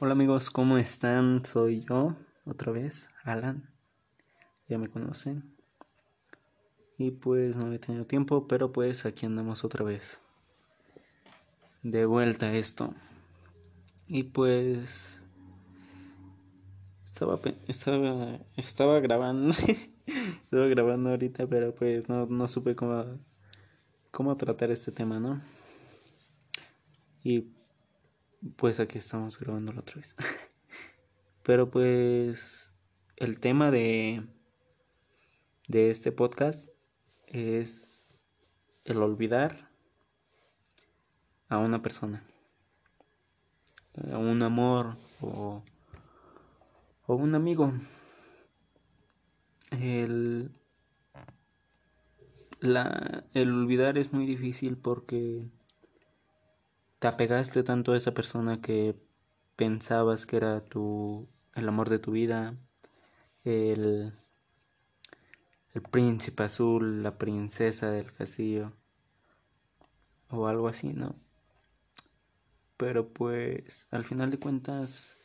Hola amigos, ¿cómo están? Soy yo, otra vez, Alan. Ya me conocen. Y pues no he tenido tiempo, pero pues aquí andamos otra vez. De vuelta a esto. Y pues estaba estaba estaba grabando estaba grabando ahorita, pero pues no, no supe cómo cómo tratar este tema, ¿no? Y pues aquí estamos grabando otra vez. Pero pues el tema de de este podcast es el olvidar a una persona, a un amor o, o un amigo. El, la, el olvidar es muy difícil porque te apegaste tanto a esa persona que pensabas que era tu el amor de tu vida, el el príncipe azul, la princesa del castillo o algo así, ¿no? Pero pues al final de cuentas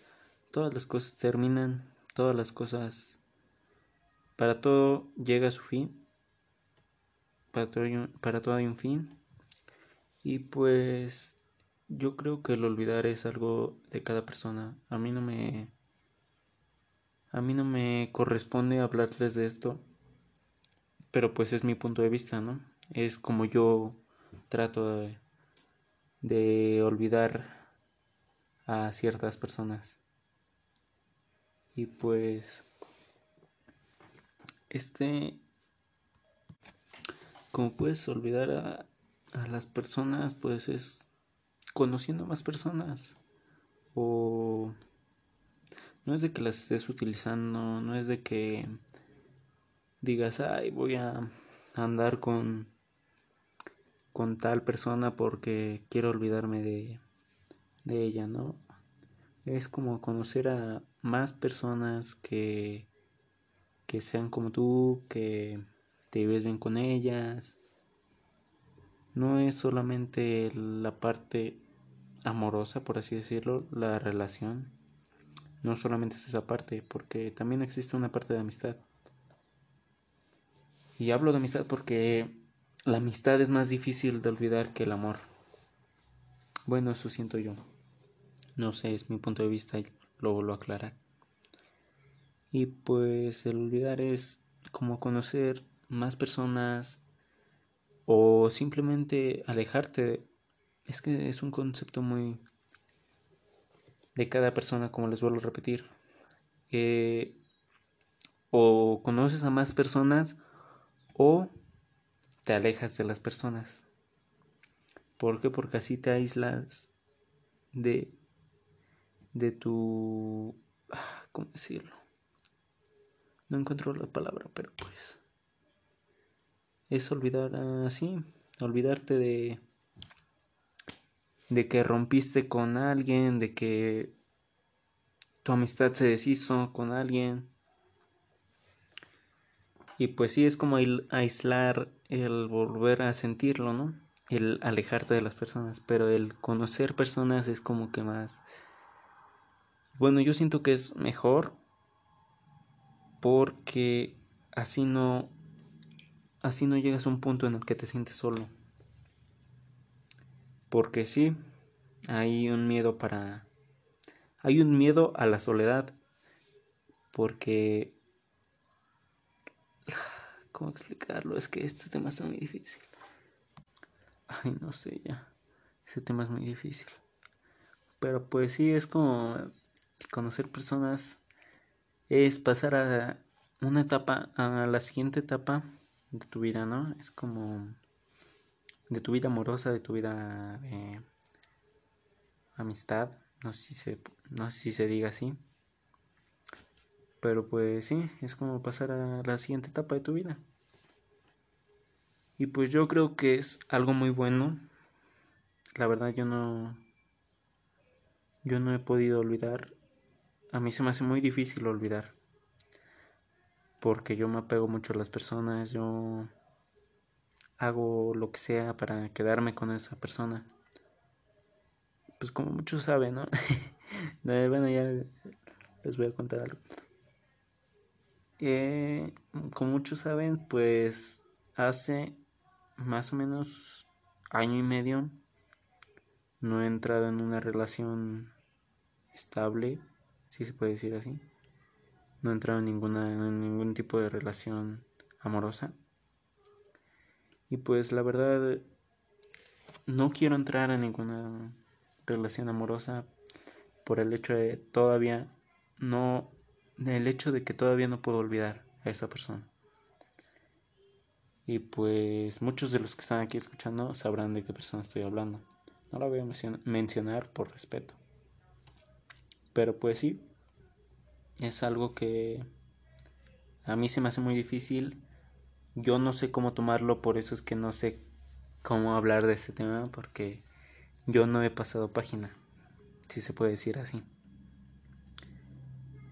todas las cosas terminan, todas las cosas para todo llega a su fin. Para todo, para todo hay un fin. Y pues yo creo que el olvidar es algo de cada persona. A mí no me a mí no me corresponde hablarles de esto, pero pues es mi punto de vista, ¿no? Es como yo trato de, olvidar a ciertas personas. Y pues este como puedes olvidar a, a las personas, pues es conociendo más personas o no es de que las estés utilizando, no es de que digas, ay, voy a andar con con tal persona porque quiero olvidarme de, de ella, ¿no? Es como conocer a más personas que, que sean como tú, que te vives bien con ellas. No es solamente la parte amorosa, por así decirlo, la relación. No solamente es esa parte, porque también existe una parte de amistad. Y hablo de amistad porque la amistad es más difícil de olvidar que el amor. Bueno, eso siento yo. No sé, es mi punto de vista lo vuelvo a aclarar. Y pues el olvidar es como conocer más personas o simplemente alejarte es que es un concepto muy de cada persona, como les vuelvo a repetir. Eh, o conoces a más personas o te alejas de las personas. ¿Por qué? Porque así te aíslas de de tu ah, ¿cómo decirlo? No encuentro la palabra, pero pues es olvidar así, olvidarte de de que rompiste con alguien, de que tu amistad se deshizo con alguien. Y pues sí, es como aislar el volver a sentirlo, ¿no? El alejarte de las personas, pero el conocer personas es como que más... Bueno, yo siento que es mejor porque así no así no llegas a un punto en el que te sientes solo. Porque sí, hay un miedo para... Hay un miedo a la soledad. Porque... ¿Cómo explicarlo? Es que este tema está muy difícil. Ay, no sé ya. Ese tema es muy difícil. Pero pues sí, es como conocer personas. Es pasar a una etapa, a la siguiente etapa de tu vida, ¿no? Es como de tu vida amorosa, de tu vida eh, amistad, no sé si se, no sé si se diga así. Pero pues sí, es como pasar a la siguiente etapa de tu vida. Y pues yo creo que es algo muy bueno. La verdad yo no yo no he podido olvidar. A mí se me hace muy difícil olvidar. Porque yo me apego mucho a las personas, yo hago lo que sea para quedarme con esa persona. Pues como muchos saben, ¿no? bueno, ya les voy a contar algo. Eh, como muchos saben, pues hace más o menos año y medio no he entrado en una relación estable, si se puede decir así. No he entrado en ninguna en ningún tipo de relación amorosa. Y pues la verdad no quiero entrar en ninguna relación amorosa por el hecho de todavía no el hecho de que todavía no puedo olvidar a esa persona. Y pues muchos de los que están aquí escuchando sabrán de qué persona estoy hablando. No la voy a mencionar por respeto. Pero pues sí, es algo que a mí se me hace muy difícil. Yo no sé cómo tomarlo, por eso es que no sé cómo hablar de este tema, porque yo no he pasado página, si se puede decir así.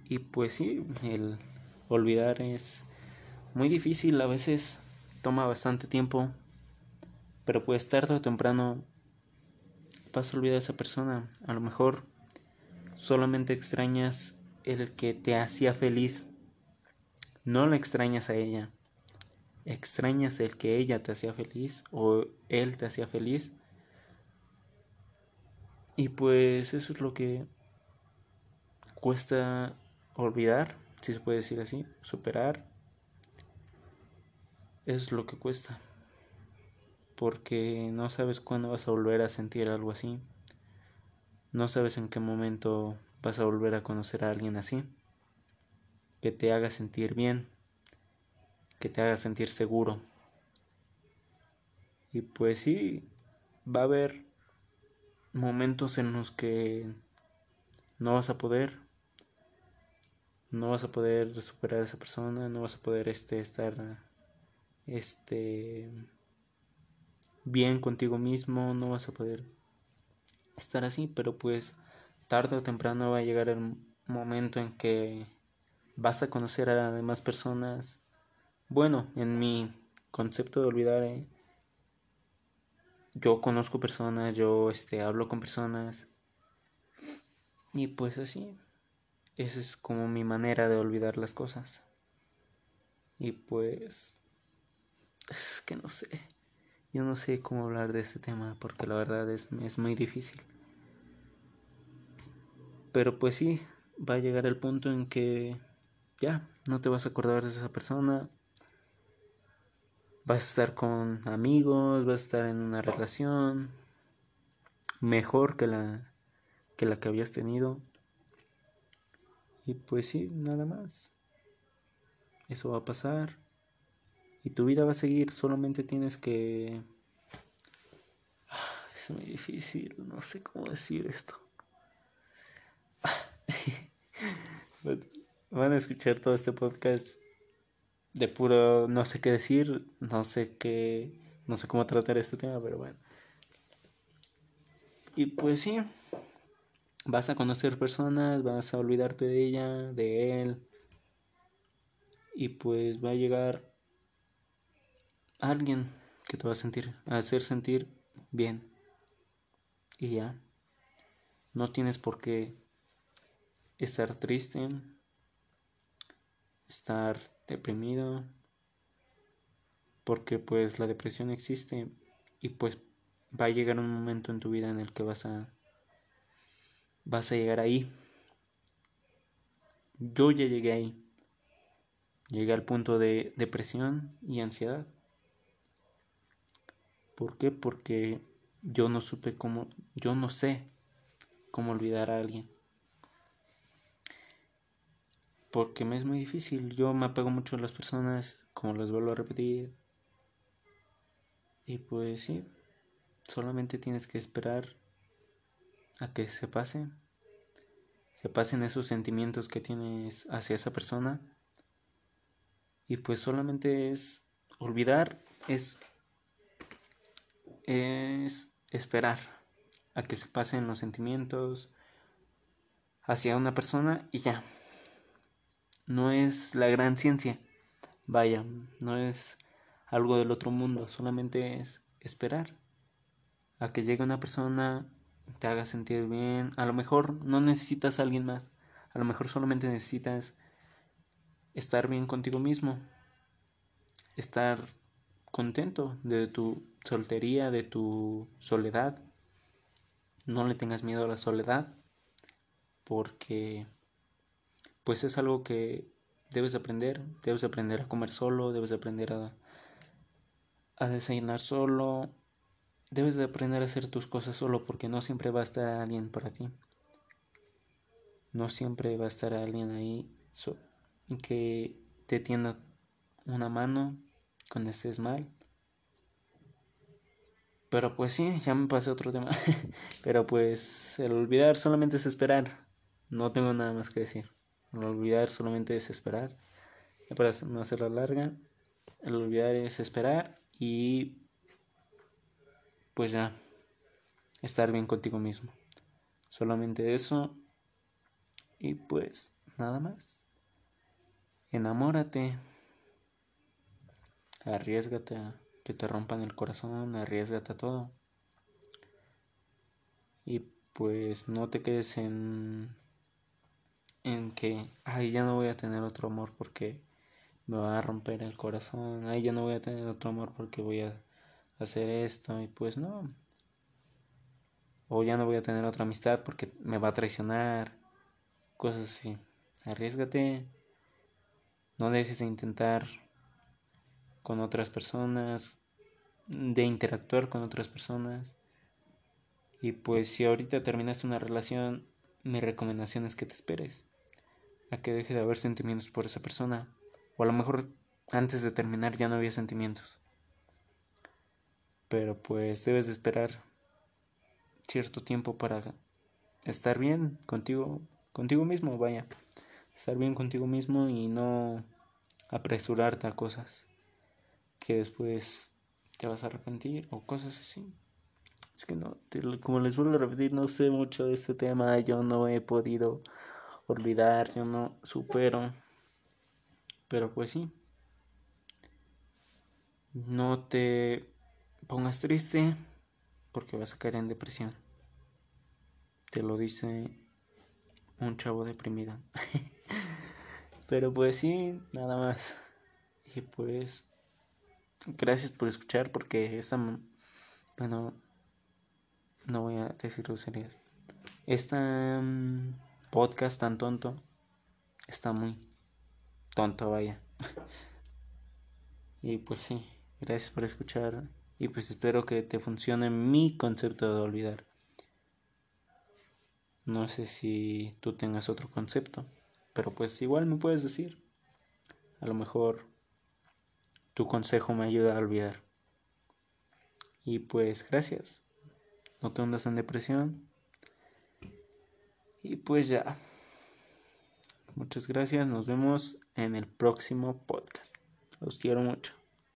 Y pues sí, el olvidar es muy difícil, a veces toma bastante tiempo, pero pues tarde o temprano vas a olvidar a esa persona. A lo mejor solamente extrañas el que te hacía feliz. No la extrañas a ella. Extrañas el que ella te hacía feliz o él te hacía feliz. Y pues eso es lo que cuesta olvidar, si se puede decir así, superar, es lo que cuesta. Porque no sabes cuándo vas a volver a sentir algo así. No sabes en qué momento vas a volver a conocer a alguien así. Que te haga sentir bien. Que te haga sentir seguro. Y pues sí, va a haber momentos en los que no vas a poder no vas a poder superar a esa persona, no vas a poder este, estar este, bien contigo mismo, no vas a poder estar así, pero pues tarde o temprano va a llegar el momento en que vas a conocer a demás personas. Bueno, en mi concepto de olvidar, eh, yo conozco personas, yo este, hablo con personas y pues así esa es como mi manera de olvidar las cosas. Y pues... Es que no sé. Yo no sé cómo hablar de este tema porque la verdad es, es muy difícil. Pero pues sí, va a llegar el punto en que ya, no te vas a acordar de esa persona. Vas a estar con amigos, vas a estar en una relación mejor que la que la que habías tenido. Y pues sí, nada más. Eso va a pasar. Y tu vida va a seguir, solamente tienes que... Es muy difícil, no sé cómo decir esto. Van a escuchar todo este podcast de puro no sé qué decir, no sé qué, no sé cómo tratar este tema, pero bueno. Y pues sí, vas a conocer personas, vas a olvidarte de ella, de él. Y pues va a llegar alguien que te va a sentir, a hacer sentir bien. Y ya. No tienes por qué estar triste, estar deprimido, porque pues la depresión existe y pues va a llegar un momento en tu vida en el que vas a vas a llegar ahí. Yo ya llegué ahí. Llegué al punto de depresión y ansiedad. ¿Por qué? Porque yo no supe cómo, yo no sé cómo olvidar a alguien. Porque me es muy difícil. Yo me apego mucho a las personas, como les vuelvo a repetir. Y pues sí, solamente tienes que esperar a que se pase, se pasen esos sentimientos que tienes hacia esa persona y pues solamente es olvidar, es, es esperar a que se pasen los sentimientos hacia una persona y ya. No es la gran ciencia, vaya, no es algo del otro mundo, solamente es esperar a que llegue una persona te haga sentir bien. A lo mejor no necesitas a alguien más. A lo mejor solamente necesitas estar bien contigo mismo. Estar contento de tu soltería, de tu soledad. No le tengas miedo a la soledad porque pues es algo que debes aprender, debes aprender a comer solo, debes aprender a, a desayunar solo, debes de aprender a hacer tus cosas solo porque no siempre va a estar alguien para ti. No siempre va a estar alguien ahí que te tienda una mano cuando estés mal. Pero pues sí, ya me pasé otro tema. Pero pues el olvidar solamente es esperar. No tengo nada más que decir. El olvidar solamente es esperar. Para no hacerla larga, el olvidar es esperar y pues ya estar bien contigo mismo. Solamente eso y pues nada más. Enamórate. Arriesgate a que te rompan el corazón, arriesgate a todo. Y pues no te quedes en en que ay ya no voy a tener otro amor porque me va a romper el corazón, ay ya no voy a tener otro amor porque voy a hacer esto y pues no. O ya no voy a tener otra amistad porque me va a traicionar, cosas así. Arriesgate, no dejes de intentar con otras personas, de interactuar con otras personas. Y pues si ahorita terminaste una relación, mi recomendación es que te esperes a que deje de haber sentimientos por esa persona. O a lo mejor antes de terminar ya no había sentimientos. Pero pues debes de esperar cierto tiempo para estar bien contigo, contigo mismo, vaya. Estar bien contigo mismo y no apresurarte a cosas que después te vas a arrepentir o cosas así. Es que no, como les vuelvo a repetir, no sé mucho de este tema, yo no he podido olvidar, yo no supero. Pero pues sí. No te pongas triste porque vas a caer en depresión. Te lo dice un chavo deprimido. Pero pues sí, nada más. Y pues gracias por escuchar porque esta bueno no voy a decir groserías. Esta mm, podcast tan tonto está muy tonto, vaya. y pues sí, gracias por escuchar y pues espero que te funcione mi concepto de olvidar. No sé si tú tengas otro concepto, pero pues igual me puedes decir. A lo mejor tu consejo me ayuda a olvidar. Y pues gracias. No te hundas en depresión. Y pues ya. Muchas gracias. Nos vemos en el próximo podcast. Los quiero mucho.